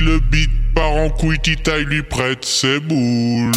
Le beat part en couille, titaille lui prête ses boules.